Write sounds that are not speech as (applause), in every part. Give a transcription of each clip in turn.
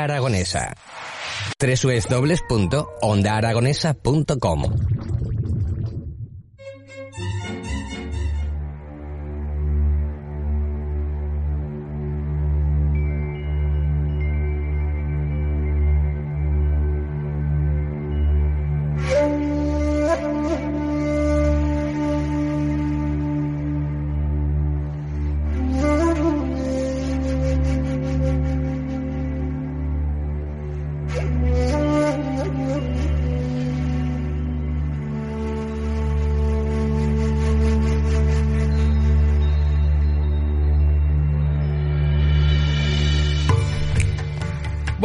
Onda Aragonesa. www.ondaaragonesa.com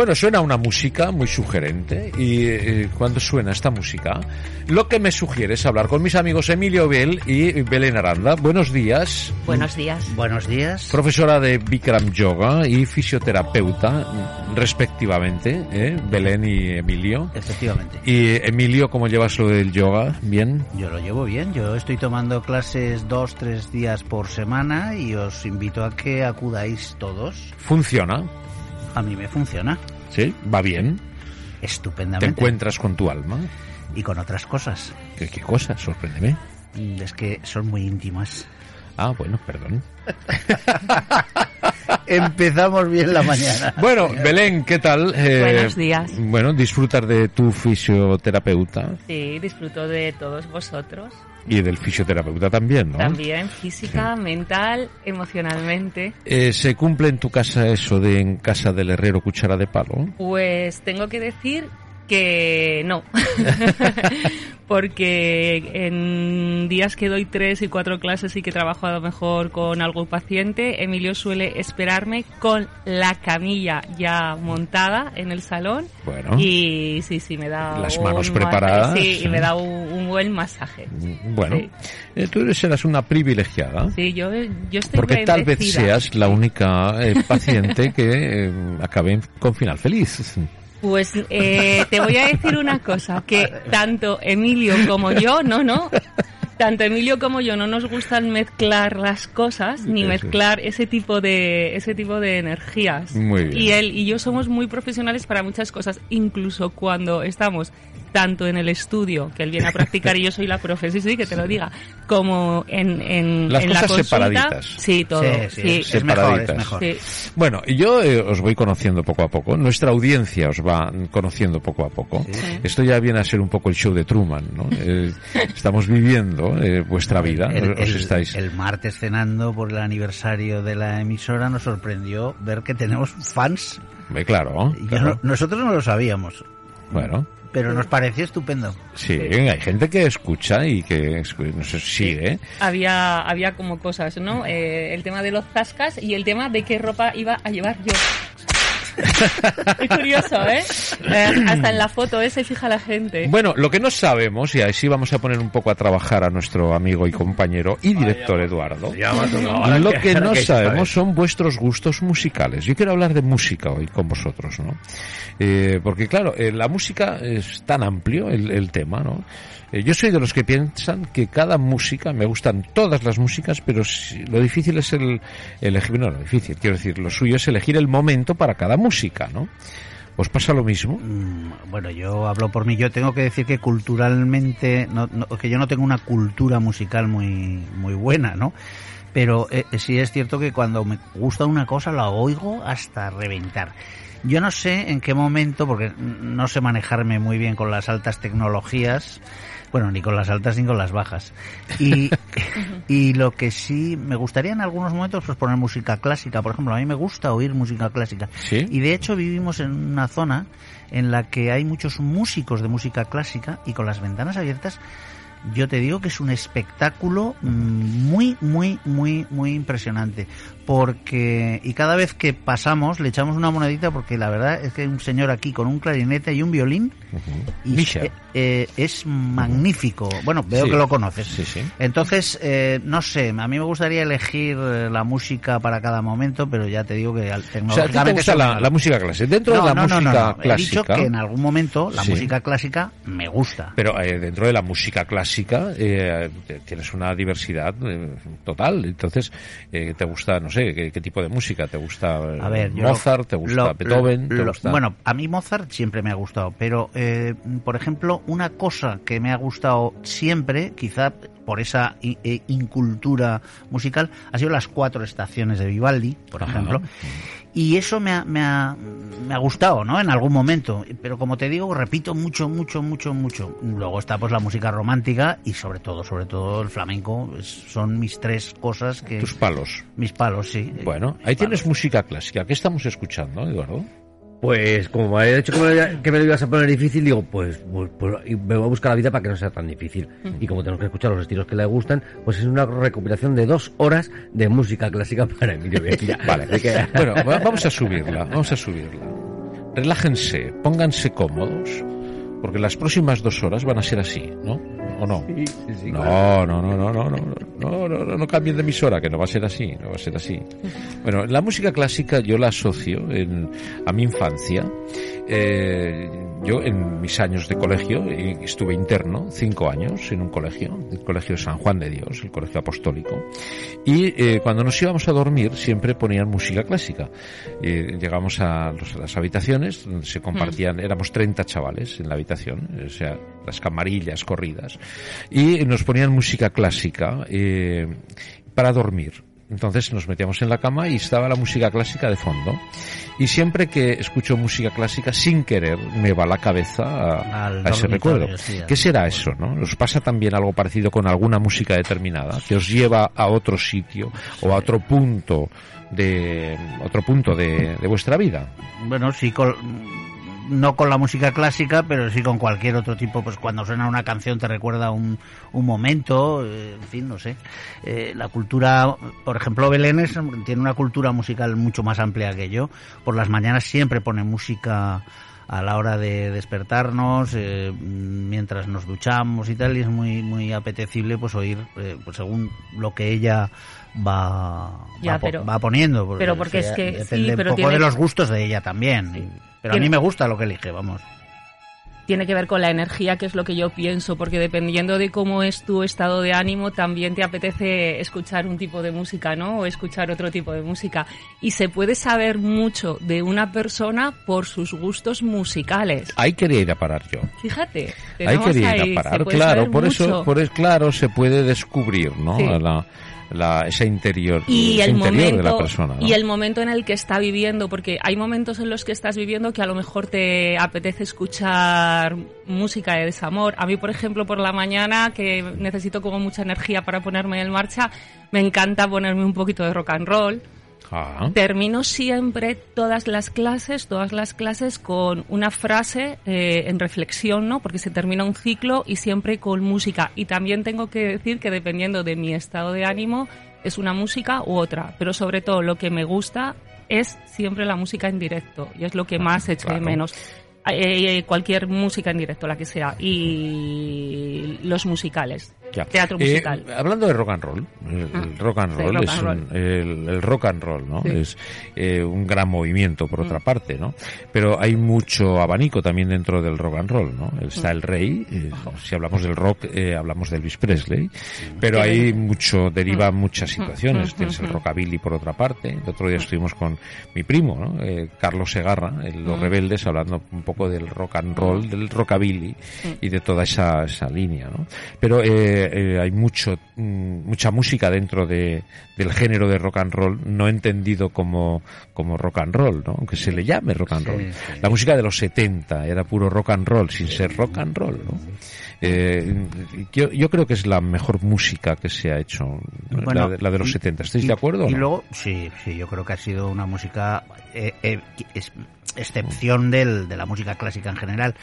Bueno, suena una música muy sugerente y eh, cuando suena esta música, lo que me sugiere es hablar con mis amigos Emilio Bell y Belén Aranda. Buenos días. Buenos días. Buenos días. Profesora de Bikram Yoga y fisioterapeuta, respectivamente, ¿eh? Belén y Emilio. Efectivamente. Y Emilio, ¿cómo llevas lo del yoga? ¿Bien? Yo lo llevo bien. Yo estoy tomando clases dos, tres días por semana y os invito a que acudáis todos. ¿Funciona? A mí me funciona. ¿Sí? ¿Va bien? Estupendamente. ¿Te encuentras con tu alma? Y con otras cosas. ¿Qué, qué cosas? Sorpréndeme. Es que son muy íntimas. Ah, bueno, perdón. (laughs) Empezamos bien la mañana. Bueno, Belén, ¿qué tal? Eh, Buenos días. Bueno, disfrutar de tu fisioterapeuta Sí, disfruto de todos vosotros. y del fisioterapeuta también, ¿no? También física, mental, emocionalmente. Eh, ¿Se cumple en tu casa eso de en casa del herrero cuchara de palo? Pues tengo que decir que no. (laughs) Porque en días que doy tres y cuatro clases y que trabajo a lo mejor con algún paciente, Emilio suele esperarme con la camilla ya montada en el salón. Bueno. Y sí, sí, me da Las manos masaje, preparadas, Sí, sí. y me da un, un buen masaje. Bueno, Sí. eh, tú serás una privilegiada. Sí, yo, yo estoy Porque tal vez seas la única eh, (laughs) paciente que eh, acabe con final feliz. Pues eh, te voy a decir una cosa, que tanto Emilio como yo, no, no, tanto Emilio como yo no nos gustan mezclar las cosas ni mezclar ese tipo de ese tipo de energías. Muy bien. Y él y yo somos muy profesionales para muchas cosas, incluso cuando estamos tanto en el estudio, que él viene a practicar y yo soy la profe, sí, sí, que te lo diga, como en, en, Las en la cosas consulta. separaditas. Sí, todo. Sí, sí, sí, es mejor, Separaditas. es mejor. sí. Bueno, y yo eh, os voy conociendo poco a poco. Nuestra audiencia os va conociendo poco a poco. Esto ya viene a ser un poco el show de Truman, ¿no? (laughs) Eh, estamos viviendo eh, vuestra vida. El, os el- estáis. el martes cenando por el aniversario de la emisora nos sorprendió ver que tenemos fans. Claro. Claro. no- nosotros no lo sabíamos, Bueno. pero nos pareció estupendo. Sí, hay gente que escucha y que escu- nos sigue. había, había como cosas, ¿no? Eh, el tema de los zascas y el tema de qué ropa iba a llevar yo. (laughs) es curioso, ¿eh? Eh, Hasta en la foto ese fija la gente. Bueno, lo que no sabemos, y así vamos a poner un poco a trabajar a nuestro amigo y compañero y director Eduardo, lo que no sabemos son vuestros gustos musicales. Yo quiero hablar de música hoy con vosotros, ¿no? Eh, porque claro, eh, la música es tan amplio el, el tema, ¿no? Eh, yo soy de los que piensan que cada música, me gustan todas las músicas, pero lo difícil es el elegir, no, lo difícil, quiero decir, lo suyo es elegir el momento para cada música, ¿no? ¿Os pasa lo mismo? Mm, Bueno, yo hablo por mí. Yo tengo que decir que culturalmente, no, no- que yo no tengo una cultura musical muy, muy buena, ¿no? pero eh, sí es cierto que cuando me gusta una cosa la oigo hasta reventar. Yo no sé en qué momento, porque no sé manejarme muy bien con las altas tecnologías, bueno, ni con las altas ni con las bajas. Y, (laughs) y lo que sí me gustaría en algunos momentos pues poner música clásica, por ejemplo, a mí me gusta oír música clásica. ¿Sí? Y de hecho vivimos en una zona en la que hay muchos músicos de música clásica y con las ventanas abiertas yo te digo que es un espectáculo mm, muy, muy, muy, muy impresionante. Porque, y cada vez que pasamos le echamos una monedita porque la verdad es que hay un señor aquí con un clarinete y un violín eh, es magnífico. Bueno, veo Sí. que lo conoces. Sí, sí. Entonces, eh, no sé, a mí me gustaría elegir eh, la música para cada momento, pero ya te digo que al- O sea, ¿a ti te tecnológicamente gusta la, música clásica? Dentro no, de la no, música no, no. He clásica... dicho que en algún momento la música clásica me gusta. Pero eh, dentro de la música clásica eh, tienes una diversidad total. Entonces, eh, ¿te gusta, no sé, qué, qué tipo de música? ¿Te gusta A ver, yo Mozart? ¿Te gusta lo- Beethoven? ¿Te lo- gusta... Bueno, a mí Mozart siempre me ha gustado, pero eh, por ejemplo, una cosa que me ha gustado siempre, quizá por esa eh, incultura musical, ha sido las cuatro estaciones de Vivaldi, por Ajá. ejemplo. Y eso me ha, me, ha, me ha gustado, ¿no? En algún momento. Pero como te digo, repito mucho, mucho, mucho, mucho. Luego está pues la música romántica y sobre todo, sobre todo el flamenco. Son mis tres cosas que... Tus palos. Mis palos, sí. Bueno, Mis ahí tienes música clásica. ¿Qué estamos escuchando, Eduardo? Pues como me había dicho que me, lo- que me lo ibas a poner difícil, digo, pues, pues, pues, me voy a buscar la vida para que no sea tan difícil. Y como tenemos que escuchar los estilos que le gustan, pues es una recopilación de dos horas de música clásica (laughs) para Emilio Vecchia. (laughs) Vale, Así que- bueno, va- vamos a subirla, vamos a subirla. Relájense, pónganse cómodos, porque las próximas dos horas van a ser así, ¿no? ¿O no? Sí, sí, sí, claro. No, no, no, no, no, no, no, no, no, no cambien de emisora, que no va a ser así, no va a ser así. (laughs) Bueno, la música clásica yo la asocio en, a mi infancia. Eh, yo en mis años de colegio estuve interno cinco años en un colegio, el colegio San Juan de Dios, el colegio apostólico, y eh, cuando nos íbamos a dormir siempre ponían música clásica. Eh, llegamos a, los- a las habitaciones se compartían, éramos 30 chavales en la habitación, o sea, las camarillas corridas, y nos ponían música clásica para dormir. Entonces nos metíamos en la cama y estaba la música clásica de fondo. Y siempre que escucho música clásica, sin querer, me va la cabeza a, ese recuerdo. sí, ¿Qué será eso, no? ¿Os pasa también algo parecido con alguna música determinada que os lleva a otro sitio o a otro punto de otro punto de, de vuestra vida? Bueno, sí, con- no con la música clásica, pero sí con cualquier otro tipo. Pues cuando suena una canción te recuerda un, un momento, eh, en fin, no sé. Eh, la cultura, por ejemplo, Belén es- tiene una cultura musical mucho más amplia que yo. Por las mañanas siempre pone música a la hora de despertarnos, eh, mientras nos duchamos y tal, y es muy muy apetecible pues oír, eh, pues según lo que ella va, Ya, va, pero- va poniendo. pero porque es que sí, depende pero un poco tiene- de los gustos de ella también. Pero a mí me gusta lo que elige, vamos. Tiene que ver con la energía, que es lo que yo pienso, porque dependiendo de cómo es tu estado de ánimo, también te apetece escuchar un tipo de música, ¿no? O escuchar otro tipo de música. Y se puede saber mucho de una persona por sus gustos musicales. Ahí quería ir a parar yo. Fíjate. Ahí quería ir a parar, claro, por eso, por es claro, se puede descubrir, ¿no? Sí. La, la, esa interior, y ese el interior momento de la persona. ¿no? y el momento en el que está viviendo porque hay momentos en los que estás viviendo que a lo mejor te apetece escuchar música de desamor a mí por ejemplo por la mañana que necesito como mucha energía para ponerme en marcha me encanta ponerme un poquito de rock and roll Ah, termino siempre todas las clases, todas las clases con una frase eh, en reflexión, ¿no? Porque se termina un ciclo y siempre con música. Y también tengo que decir que dependiendo de mi estado de ánimo es una música u otra, pero sobre todo lo que me gusta es siempre la música en directo y es lo que más echo de menos. Eh, cualquier música en directo, la que sea, y los musicales, ya. teatro Eh, musical. hablando de rock and roll, el, Ah, el rock and sí, roll rock es and un- roll. el, el rock and roll, ¿no? Sí. Mm. Es eh, un gran movimiento por otra parte, ¿no? Pero hay mucho abanico también dentro del rock and roll, ¿no? Está Mm. el rey, eh, si hablamos del rock, eh, hablamos de Elvis Presley, pero hay mucho, deriva Mm. muchas situaciones. Mm, Tienes el mm, rockabilly por otra parte. El otro día estuvimos con mi primo, ¿no? Eh, Carlos Segarra, Los Mm. Rebeldes, hablando un poco del rock and roll, del rockabilly y de toda esa, esa línea línea, ¿no? Pero eh, hay mucho, mm, mucha música dentro de, del género de rock and roll, no entendido como, como rock and roll, ¿no? Aunque se le llame rock and roll. La música de los 70 era puro rock and roll, sin ser rock and roll, ¿no? Eh, yo, yo, creo que es la mejor música que se ha hecho, la, de, los 70. ¿Estáis de acuerdo? Y luego, sí, sí, yo creo que ha sido una música, eh, eh, excepción del, de la música clásica en general.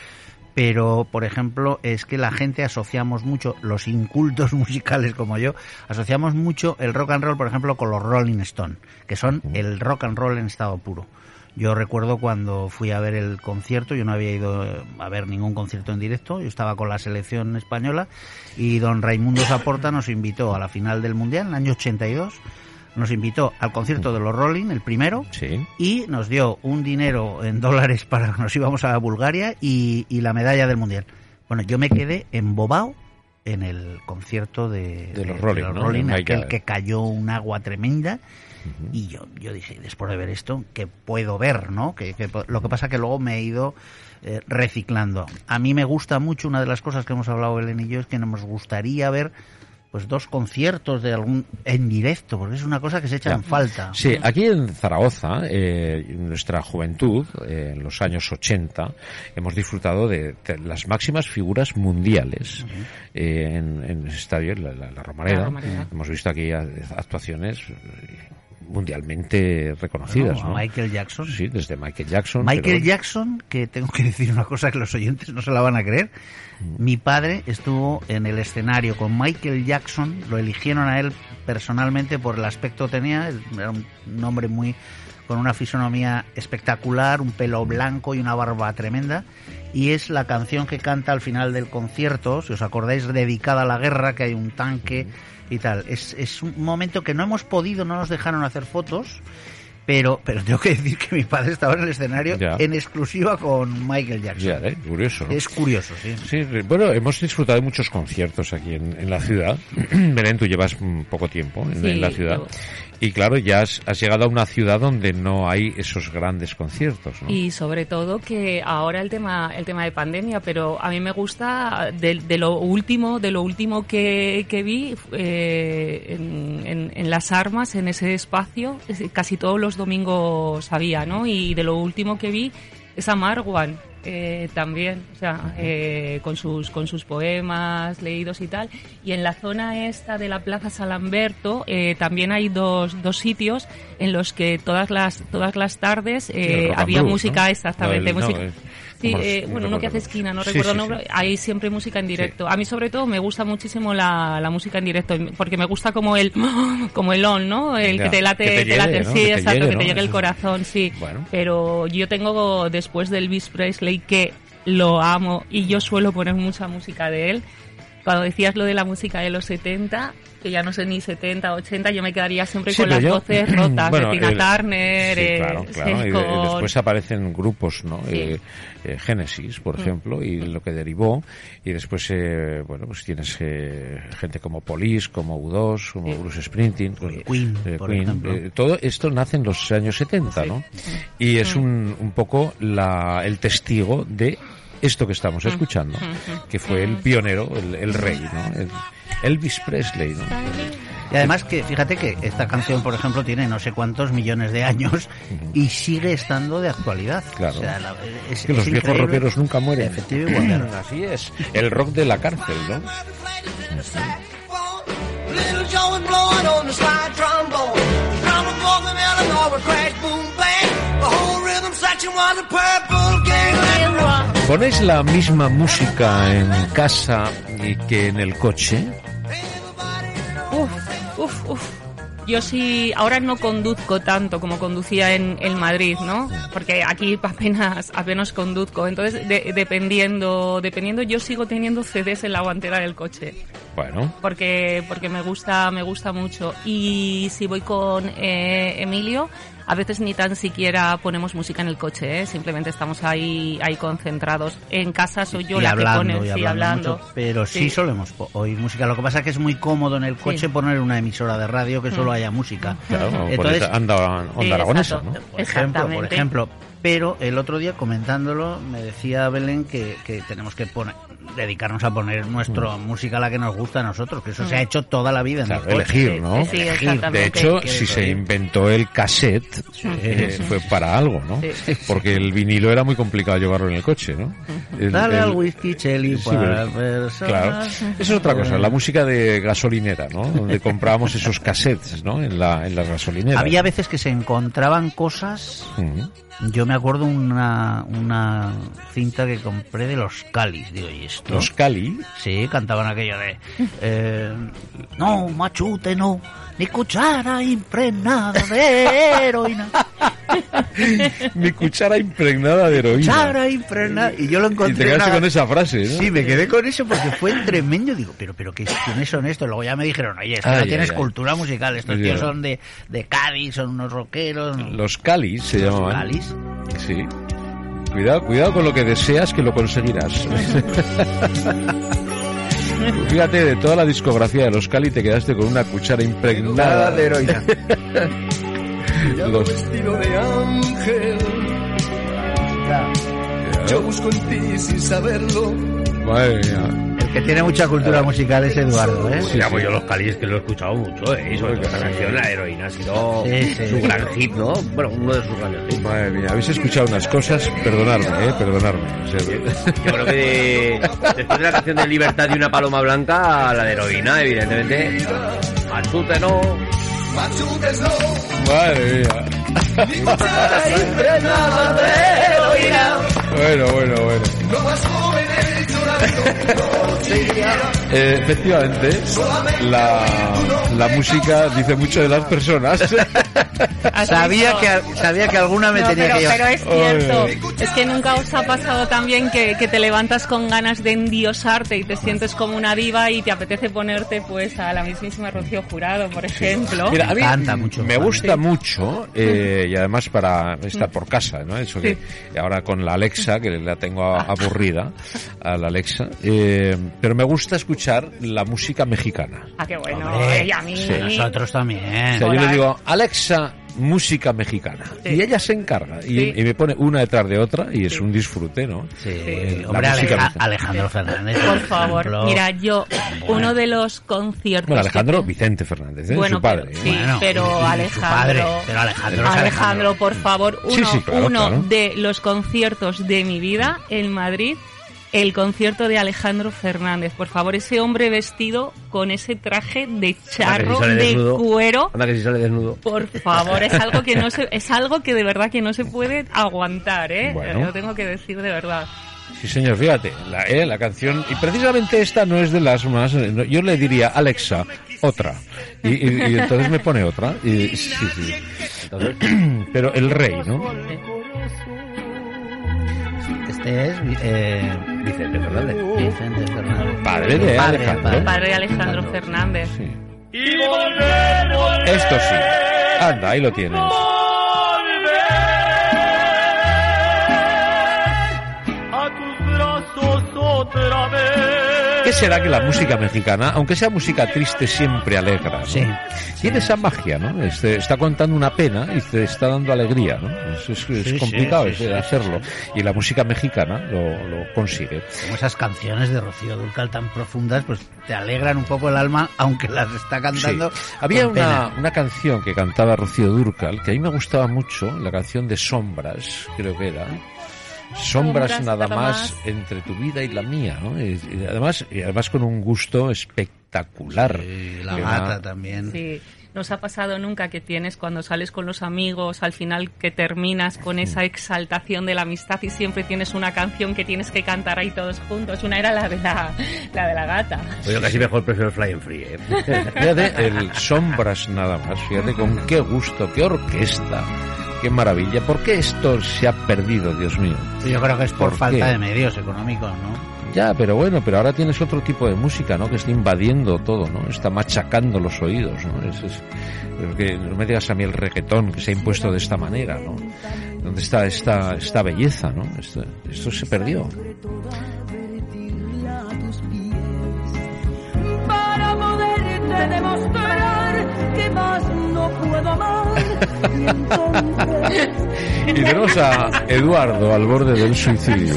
Pero, por ejemplo, es que la gente asociamos mucho, los incultos (laughs) musicales como yo, asociamos mucho el rock and roll, por ejemplo, con los Rolling Stone, que son el rock and roll en estado puro. Yo recuerdo cuando fui a ver el concierto, yo no había ido a ver ningún concierto en directo, yo estaba con la selección española y don Raimundo Zaporta nos invitó a la final del Mundial en el año 82 nos invitó al concierto de los Rolling, el primero, y nos dio un dinero en dólares para que nos íbamos a Bulgaria y, la medalla del Mundial. Bueno, yo me quedé embobado en el concierto de, los Rolling, aquel que cayó un agua tremenda y yo, yo dije, después de ver esto, ¿qué puedo ver, no? Que, lo que pasa que luego me he ido eh, reciclando. A mí me gusta mucho, una de las cosas que hemos hablado Belén y yo, es que nos gustaría ver pues dos conciertos de algún en directo, porque es una cosa que se echa en falta. Sí, aquí en Zaragoza, eh, en nuestra juventud, eh, en los años 80, hemos disfrutado de, las máximas figuras mundiales en, el estadio, la, la, Romareda. Hemos visto aquí actuaciones mundialmente reconocidas. Michael Jackson. Sí, desde Michael Jackson. Michael Jackson, que tengo que decir una cosa que los oyentes no se la van a creer. Mm. Mi padre estuvo en el escenario con Michael Jackson, lo eligieron a él personalmente por el aspecto que tenía, era un hombre muy con una fisonomía espectacular, un pelo blanco y una barba tremenda, y es la canción que canta al final del concierto, si os acordáis, dedicada a la guerra, que hay un tanque y tal. Es, es un momento que no hemos podido, no nos dejaron hacer fotos, pero, pero tengo que decir que mi padre estaba en el escenario en exclusiva con Michael Jackson. Ya, ¿eh? Curioso. Es curioso, sí. Sí, bueno, hemos disfrutado de muchos conciertos aquí en, la ciudad. (clears throat) Belén, tú llevas poco tiempo en, la ciudad. Y claro, ya has, llegado a una ciudad donde no hay esos grandes conciertos, ¿no? Y sobre todo que ahora el tema el tema de pandemia, pero a mí me gusta de, lo último de lo último que, que vi eh, en, en, las armas en ese espacio casi todos los domingos había, ¿no? Y de lo último que vi es a Marwan eh, también, o sea, eh, con sus con sus poemas leídos y tal. Y en la zona esta de la Plaza Salamberto eh, también hay dos, dos sitios en los que todas las todas las tardes había música exactamente música. Sí, eh, bueno, uno que hace esquina, no recuerdo el nombre, hay siempre música en directo. A mí sobre todo me gusta muchísimo la, la, música en directo, porque me gusta como el (laughs) como el on, ¿no? El que te late, te, late, sí, exacto, que te llegue el corazón, sí. Pero yo tengo después del Elvis Presley que lo amo y yo suelo poner mucha música de él. Cuando decías lo de la música de los 70, que ya no sé ni 70, 80, yo me quedaría siempre con las voces (clears throat) rotas de Tina Turner. Sí, claro, claro. Y, después aparecen grupos, ¿no? Eh, eh, Genesis, por mm. ejemplo, y lo que derivó. Y después, eh, bueno, pues tienes gente como Police, como U2, como Bruce Sprinting, Queen, por ejemplo. todo esto nace en los años 70, ¿no? Y es mm. un, un poco la, el testigo de esto que estamos mm. escuchando, que fue el pionero, el, el rey, ¿no? Elvis Presley, ¿no? Y además que fíjate que esta canción, por ejemplo, tiene no sé cuántos millones de años y sigue estando de actualidad. Claro. es, que los viejos rockeros nunca mueren. Efectivamente. (clears throat) Así es. El rock de la cárcel, ¿no? ¿Ponéis la misma música en casa y que en el coche? Uf, uf, uf. Yo sí, ahora no conduzco tanto como conducía en, el Madrid, ¿no? Porque aquí apenas, apenas conduzco. Entonces, dependiendo, dependiendo, yo sigo teniendo CDs en la guantera del coche. Bueno. Porque, porque me gusta, me gusta mucho. Y si voy con eh, Emilio, a veces ni tan siquiera ponemos música en el coche, ¿eh? simplemente estamos ahí, ahí concentrados. En casa soy yo la que pone, sí, hablando. pero sí. solemos oír música. Lo que pasa es que es muy cómodo en el coche poner una emisora de radio que solo mm. haya música. Claro, Entonces, anda, onda aragonesa, ¿no? Por ejemplo, por ejemplo, pero el otro día comentándolo me decía Belén que, que tenemos que poner dedicarnos a poner nuestra Mm. música a la que nos gusta a nosotros, que eso se ha hecho toda la vida en Claro, el coche. elegir, ¿no? Sí, de hecho, si se inventó el cassette, eh, fue para algo, ¿no? Porque el vinilo era muy complicado llevarlo en el coche, ¿no? El- Dale el- al whisky Chelly Sí, para personas. Claro, eso es otra cosa, la música de gasolinera, ¿no? Donde comprábamos esos cassettes, ¿no? En, la, en las gasolineras. Había veces que se encontraban cosas. Mm. Yo me acuerdo una, una cinta que compré de los Calis. Digo, ¿y esto? Los Cali, Sí, cantaban aquello de... eh, no, machute, no. Ni cuchara impregnada de heroína. (laughs) mi cuchara impregnada de heroína. Cuchara impregnada. Y yo lo Y encontré... te quedaste una- con esa frase, ¿no? Sí, me quedé con eso porque fue tremendo. Digo, pero, pero ¿qué, ¿quiénes son estos? Luego ya me dijeron, oye, Ay, no tienes cultura musical. Estos Ya. tíos son de, de Cádiz, son unos rockeros. Los Cali se llamaban. Calis. Sí. Cuidado, cuidado con lo que deseas que lo conseguirás. (laughs) Fíjate, de toda la discografía de los Cali te quedaste con una cuchara impregnada de heroína. (laughs) Los- vestido de ángel. Yo busco en ti sin saberlo. Madre mía. Que tiene mucha cultura musical es Eduardo, ¿eh? Sí, pues yo los Calis que lo he escuchado mucho, ¿eh? Y sobre todo esta canción, La Heroína, ha sido Sí, sí. su gran hit, ¿no? Bueno, uno de sus grandes hits. Madre mía, habéis escuchado unas cosas, perdonadme, eh, perdonadme. O sea, Yo creo que de- después de la canción de Libertad y una paloma blanca, la de Heroína, evidentemente. Machute, ¿no? Machutes no. Madre mía. Bueno, bueno, bueno. Eh, efectivamente, la, la música dice mucho de las personas. ¿Has (laughs) Sabía que, sabía que alguna me No, tenía pero, que pero es cierto. Ay. Es que nunca os ha pasado también que, que te levantas con ganas de endiosarte y te sientes como una diva y te apetece ponerte pues a la mismísima Rocío Jurado, por ejemplo. Mira, a mí Canta mucho, me gusta mucho eh, y además para estar por casa, ¿no? Eso que y ahora con la Alexa, que la tengo a- aburrida, a la Alexa, eh, pero me gusta escuchar la música mexicana. Ah, qué bueno. Hombre, y a mí. sí, nosotros O también. sea, yo le digo, Alexa, música mexicana. Sí. Y ella se encarga y, Sí. y me pone una detrás de otra y es un disfrute, ¿no? Sí, hombre, Aleja-. Alejandro Fernández. Por favor, ejemplo. mira, yo, uno de los conciertos. Bueno, que- Alejandro Vicente Fernández, ¿eh? Bueno, su padre. pero- ¿eh? sí, Bueno, pero Alejandro. padre, pero Alejandro es Alejandro. por favor, uno, Sí, sí, claro, uno claro. de los conciertos de mi vida en Madrid, el concierto de Alejandro Fernández. Por favor, ese hombre vestido con ese traje de charro, de desnudo. cuero. Anda que si sale desnudo. Por favor, es algo que no se, es algo que de verdad que no se puede aguantar, ¿eh? Bueno. Lo tengo que decir de verdad. Sí, señor, fíjate, la, eh, la canción, y precisamente esta no es de las más, eh, yo le diría, Alexa, otra, y, y- y entonces me pone otra, y, sí, sí. Entonces, (clears throat) pero el rey, ¿no? Este es eh, Vicente Fernández. Vicente Fernández. Padre de Padre, Alejandro. padre. Padre de Alejandro Fernández. Sí. Esto sí, anda, ahí lo tienes. ¿Qué será que la música mexicana, aunque sea música triste, siempre alegra? ¿no? Sí. Tiene esa magia, ¿no? Este, está contando una pena y te está dando alegría, ¿no? Es, es- es Sí, complicado sí, hacerlo. Y la música mexicana lo, lo consigue. Como esas canciones de Rocío Durcal tan profundas, pues te alegran un poco el alma, aunque las está cantando. Había con una, pena. una canción que cantaba Rocío Durcal que a mí me gustaba mucho, la canción de Sombras, creo que era. Sombras, nada más entre tu vida y la mía, ¿no? Y, y además, y además con un gusto espectacular. Sí, la una- también. Sí, nos ha pasado nunca que tienes cuando sales con los amigos, al final que terminas con esa exaltación de la amistad y siempre tienes una canción que tienes que cantar ahí todos juntos. Una era la de la, la de la gata. Pues yo casi mejor prefiero el Fly and Free, ¿eh? Fíjate, el Sombras nada más, fíjate con qué gusto, qué orquesta, qué maravilla. ¿Por qué esto se ha perdido, Dios mío? Yo creo que es por, ¿Por falta qué? de medios económicos, ¿no? Ya, pero bueno, pero ahora tienes otro tipo de música, ¿no? Que está invadiendo todo, ¿no? Está machacando los oídos, ¿no? Es, que no me digas a mí el reggaetón que se ha impuesto de esta manera, ¿no? ¿Dónde está esta, esta belleza, ¿no? Esto, esto se perdió. para poderte demostrar que más no puedo amar. Y entonces, (laughs) Y tenemos a Eduardo al borde del suicidio.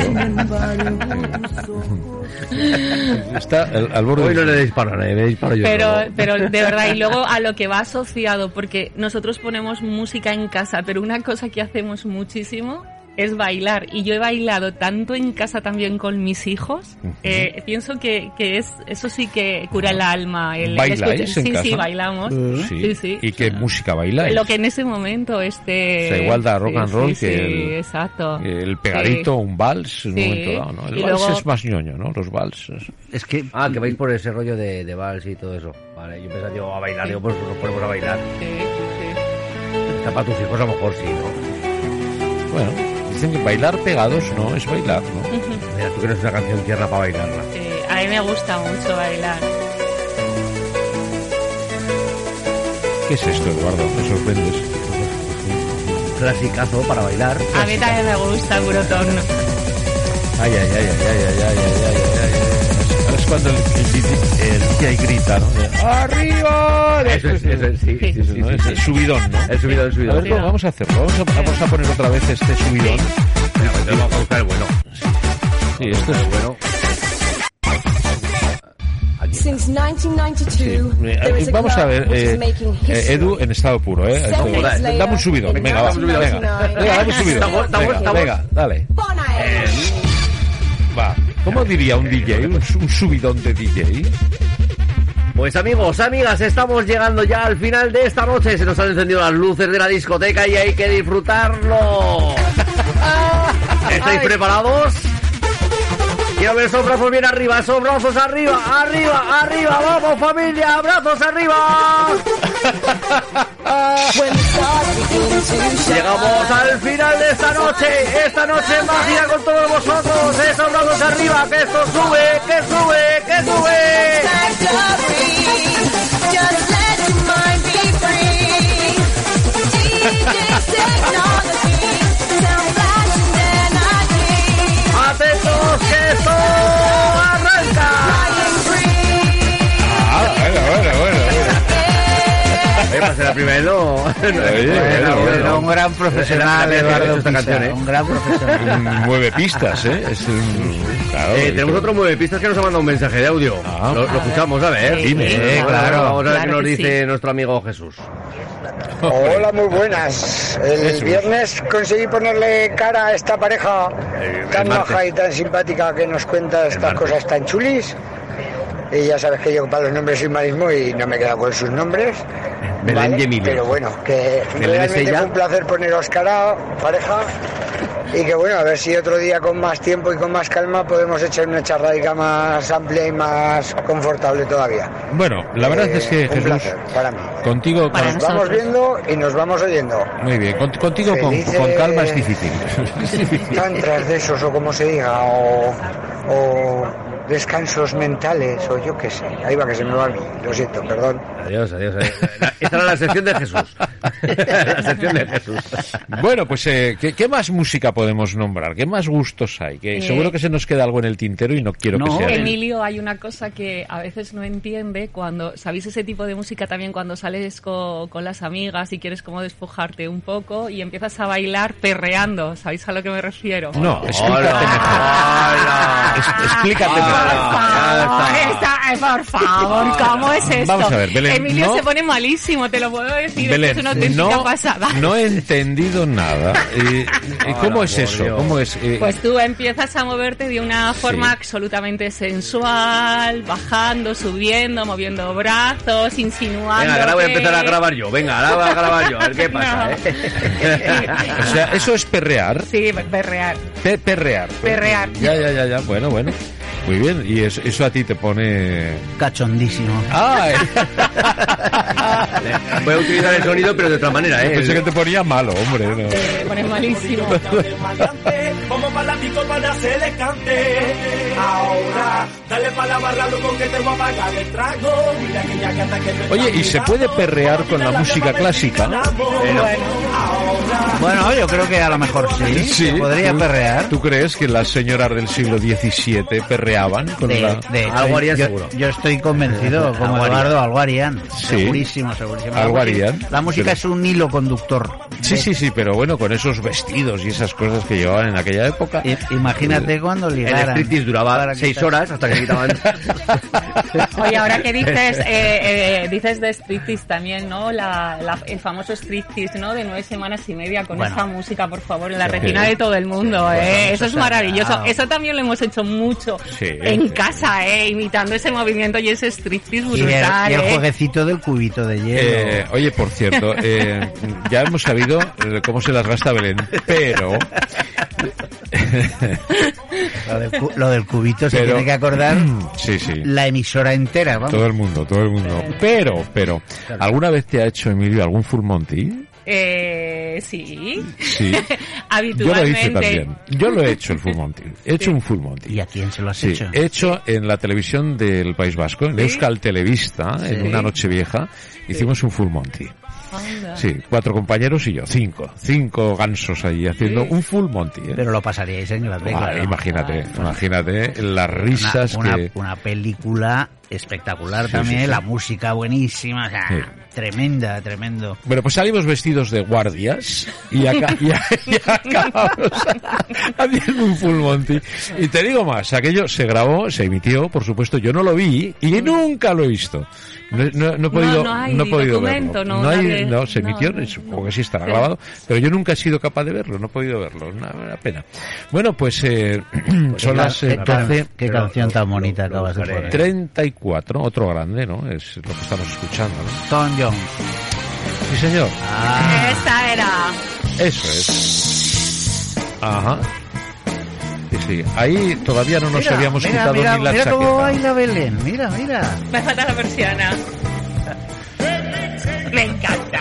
Está al, al borde Hoy no le nadie, le disparo yo. Pero, pero de verdad, y luego a lo que va asociado, porque nosotros ponemos música en casa, pero una cosa que hacemos muchísimo es bailar. Y yo he bailado tanto en casa también con mis hijos. eh, pienso que, que es eso sí que cura el alma. El, ¿Bailáis en sí, casa? sí, bailamos. Sí. Sí, sí. ¿Y qué música bailáis? Lo que en ese momento este... O sea, igual da rock sí, and roll sí, que sí, el- exacto. El pegadito, Sí. un vals en un momento dado, ¿no? El Y vals luego- es más ñoño, ¿no? Los valses. Es que Ah, que vais por ese rollo de, de vals y todo eso. Vale, yo pensaba, digo, a bailar, digo, pues nos ponemos a bailar. Sí, sí, Está para tus hijos a lo mejor sí, ¿no? Bueno, bailar pegados no es bailar, ¿no? Mira, tú crees una canción tierna para bailarla. Eh, a mí me gusta mucho bailar. ¿Qué es esto, Eduardo? Me sorprendes. Clasicazo para bailar. A mí también me gusta Curotorno. ay, ay, ay, ay, ay, ay, ay. ay. ay es cuando el, el, el grita, ¿no? ¡Arriba! Eso es, eso es, sí, sí, sí, sí, ¿no? sí, Es el subidón, ¿no? El subidón, el A subidón. ver, ¿cómo vamos a hacerlo? Vamos a, vamos a poner otra vez este subidón. Venga, pues vamos a buscar el bueno. Sí, esto es Bueno. Aquí. Since 1992, Eh, a Vamos a ver, eh, eh. Edu en estado puro, ¿eh? Dame un subidón, in venga, va, venga, 1999. venga, dame un venga, dale. ¿Cómo diría un DJ? Un subidón de DJ. Pues amigos, amigas, estamos llegando ya al final de esta noche. Se nos han encendido las luces de la discoteca y hay que disfrutarlo. (laughs) ¿Estáis preparados? Quiero ver esos brazos bien arriba, esos brazos arriba, arriba, arriba, vamos familia, brazos arriba. Llegamos al final de esta noche, esta noche mágica con todos vosotros, esos brazos arriba, que esto sube, que sube, que sube. Eh, para ser la primera, no. (laughs) Oye, Bueno, un gran profesional, Eduardo esta canción, ¿eh? un gran profesional. (laughs) Mueve pistas, ¿eh? Es un... Claro, Eh, tenemos otro nueve pistas que nos ha mandado un mensaje de audio. Ah. lo, lo escuchamos, a ver. Sí, Dime, sí, eh, claro. Vamos a ver Claro qué nos dice nuestro amigo Jesús. Hola, muy buenas. El Jesús. viernes conseguí ponerle cara a esta pareja tan maja y tan simpática que nos cuenta estas cosas tan chulis. Y ya sabes que yo para los nombres soy marismo y no me queda con sus nombres. Belén y Emilio. Pero bueno, que realmente fue un placer poneros cara, pareja. Y que bueno, a ver si otro día con más tiempo y con más calma podemos echar una charradica más amplia y más confortable todavía. Bueno, la verdad Eh, es que un Jesús, placer para mí. contigo, Para con- Nos vamos viendo y nos vamos oyendo. muy bien, Con- contigo con, Felices- con calma es difícil. (laughs) Es difícil. Tantras de esos o como se diga, o, o descansos mentales, o yo qué sé. Ahí va que se me va a mí, lo siento, perdón. Adiós, adiós. adiós. Esta era la sección de Jesús. (laughs) la sección de Jesús. Bueno, pues eh, ¿qué, qué más música podemos nombrar? ¿Qué más gustos hay? Que Eh, seguro que se nos queda algo en el tintero y no quiero No, que sea. Emilio, hay una cosa que a veces no entiende cuando, ¿sabéis ese tipo de música también cuando sales co- con, las amigas y quieres como despojarte un poco y empiezas a bailar perreando? ¿Sabéis a lo que me refiero? No, explícate Hola. mejor. Hola. Es- explícate mejor. Eh, por favor, ¿cómo es esto? Vamos a ver, Belén, Emilio no- se pone malísimo, te lo puedo decir, Belén, es una auténtica no, pasada. no he entendido nada. (laughs) Eh, eh, ¿Cómo es eso? Dios. ¿Cómo es? eh, Pues tú empiezas a moverte de una forma Sí. absolutamente sensual, bajando, subiendo, moviendo brazos, insinuando. Venga, ahora voy a empezar a grabar yo. Venga, ahora voy a grabar yo. A ver qué (laughs) pasa, No. ¿eh? (laughs) o sea, eso es perrear. Sí, perrear. Pe- perrear. Perrear. Ya, ya, ya, ya. Bueno, bueno. Muy bien. Y eso, eso a ti te pone. Cachondísimo. Ah, eh. Voy a utilizar el sonido, pero de otra manera, ¿eh? Pensé que te ponía malo, hombre. no. Te pones malísimo. (laughs) Para la pico para se le cante. Ahora, Dale pa' la barra, loco, que te voy a pagar el trago. Mira que ya canta que me Oye, ¿y se puede perrear con la música clásica? Bueno, yo creo que a lo mejor sí. se podría ¿Tú- perrear. ¿Tú crees que las señoras del siglo XVII perreaban con De, la... de Algo harían yo, seguro. yo estoy convencido, como Algo. Eduardo, algo harían. Sí. Segurísimo, segurísimo. Algo La música- harían. La música Pero- es un hilo conductor. Sí, sí, sí, pero bueno, con esos vestidos y esas cosas que llevaban en aquella época. I- Imagínate cuando El ligaran. striptease duraba seis horas hasta que quitaban. (laughs) Oye, ahora que dices, (laughs) eh, eh, dices de striptease también, ¿no? La, la- el famoso striptease, ¿no? De nueve semanas y media con Bueno. esa música, por favor, en la Sí. retina de todo el mundo, ¿eh? Eso es maravilloso. Eso también lo hemos hecho mucho Sí, en sí. casa, ¿eh? Imitando ese movimiento y ese striptease Y el, brutal, y el ¿eh? jueguecito del cubito de hielo. Eh, oye, por cierto, eh, ya hemos sabido cómo se las gasta Belén, pero... (laughs) Lo del, cu- lo del cubito se pero- tiene que acordar (clears throat) Sí, sí. la emisora entera, vamos. Todo el mundo, todo el mundo. Pero, pero, ¿alguna vez te ha hecho, Emilio, algún full monty? Eh, sí. Sí. (laughs) Yo lo hice Habitualmente. también. Yo lo he hecho el full monty. He hecho un full monty. ¿Y a quién se lo has Sí, hecho? he hecho en la televisión del País Vasco, en Euskal Televista, en Sí. una noche vieja, hicimos un full monty. Anda. Sí, cuatro compañeros y yo, cinco. Cinco gansos ahí haciendo Sí. un full monty. ¿eh? Pero lo pasaríais en Ah. Imagínate, imagínate las risas una, una- que... una película espectacular Sí, también, sí, sí. la música buenísima, o sea, tremenda, tremendo. Bueno, pues salimos vestidos de guardias y, acá, y, y acabamos (laughs) haciendo un full monty. Y te digo más, aquello se grabó, se emitió, por supuesto, yo no lo vi y nunca lo he visto. No, no- no he podido, no hay he podido verlo. no, hay- nadie- no, se emitió, no. supongo que sí estará Sí. grabado, pero yo nunca he sido capaz de verlo, no he podido verlo, una, una pena. Bueno, pues eh, (clears throat) son las eh, Qué, can- 12. qué canción tan bonita acabas de poner. 34, otro grande, ¿no? Es lo que estamos escuchando, ¿no? Tom Jones. Sí, señor. Ah, Esa era. Eso es. Ajá. Sí, sí. Ahí todavía no nos mira, habíamos mira, quitado mira, ni la mira chaqueta. cómo baila Belén, mira, mira. Me falta la persiana. (laughs) Me encanta.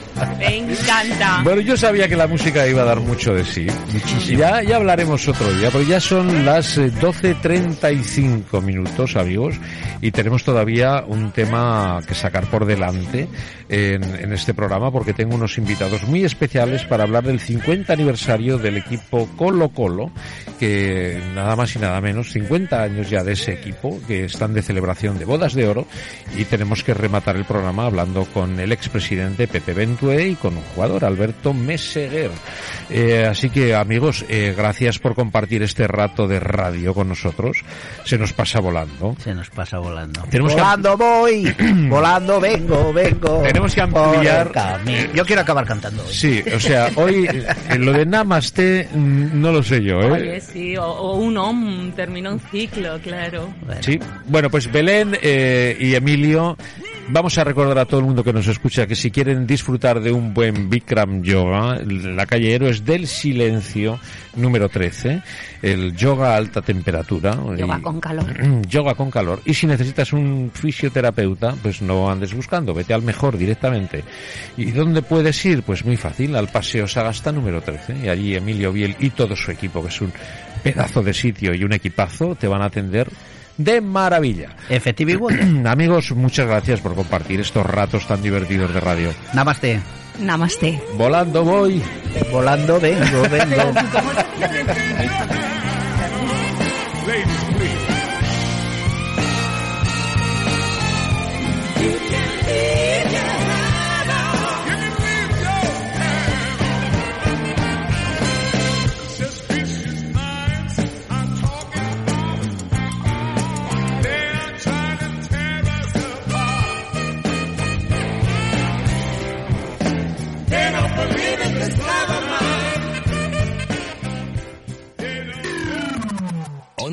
(laughs) Me encanta. Bueno, yo sabía que la música iba a dar mucho de sí. Ya, ya hablaremos otro día, pero ya son las eh, 12.35 minutos, amigos, y tenemos todavía un tema que sacar por delante en, en este programa porque tengo unos invitados muy especiales para hablar del 50 aniversario del equipo Colo Colo, que nada más y nada menos, 50 años ya de ese equipo, que están de celebración de bodas de oro, y tenemos que rematar el programa hablando con el expresidente Pepe Y con un jugador, Alberto Meseguer. Eh, así que amigos, eh, gracias por compartir este rato de radio con nosotros. Se nos pasa volando. Se nos pasa volando. Tenemos que- volando voy, (clears throat) volando vengo, vengo. Tenemos que ampliar-. Yo quiero acabar cantando hoy. Sí, o sea, hoy eh, lo de Namaste mm, no lo sé yo, ¿eh? Oye, sí, o, o un om, termina un ciclo, claro. Bueno, Sí, bueno, pues Belén eh, y Emilio, vamos a recordar a todo el mundo que nos escucha que si quieren disfrutar de un buen Bikram Yoga, la calle Héroes del Silencio, número 13, el yoga a alta temperatura. Yoga y- con calor. (clears throat) yoga con calor. Y si necesitas un fisioterapeuta, pues no andes buscando, vete al mejor directamente. ¿Y dónde puedes ir? Pues muy fácil, al Paseo Sagasta número 13. Y allí Emilio Biel y todo su equipo, que es un pedazo de sitio y un equipazo, te van a atender de maravilla. Effective (clears throat) Wonder. Amigos, muchas gracias por compartir estos ratos tan divertidos de radio. Namaste. Namaste. Volando voy. Volando vengo, vengo. (laughs) (laughs)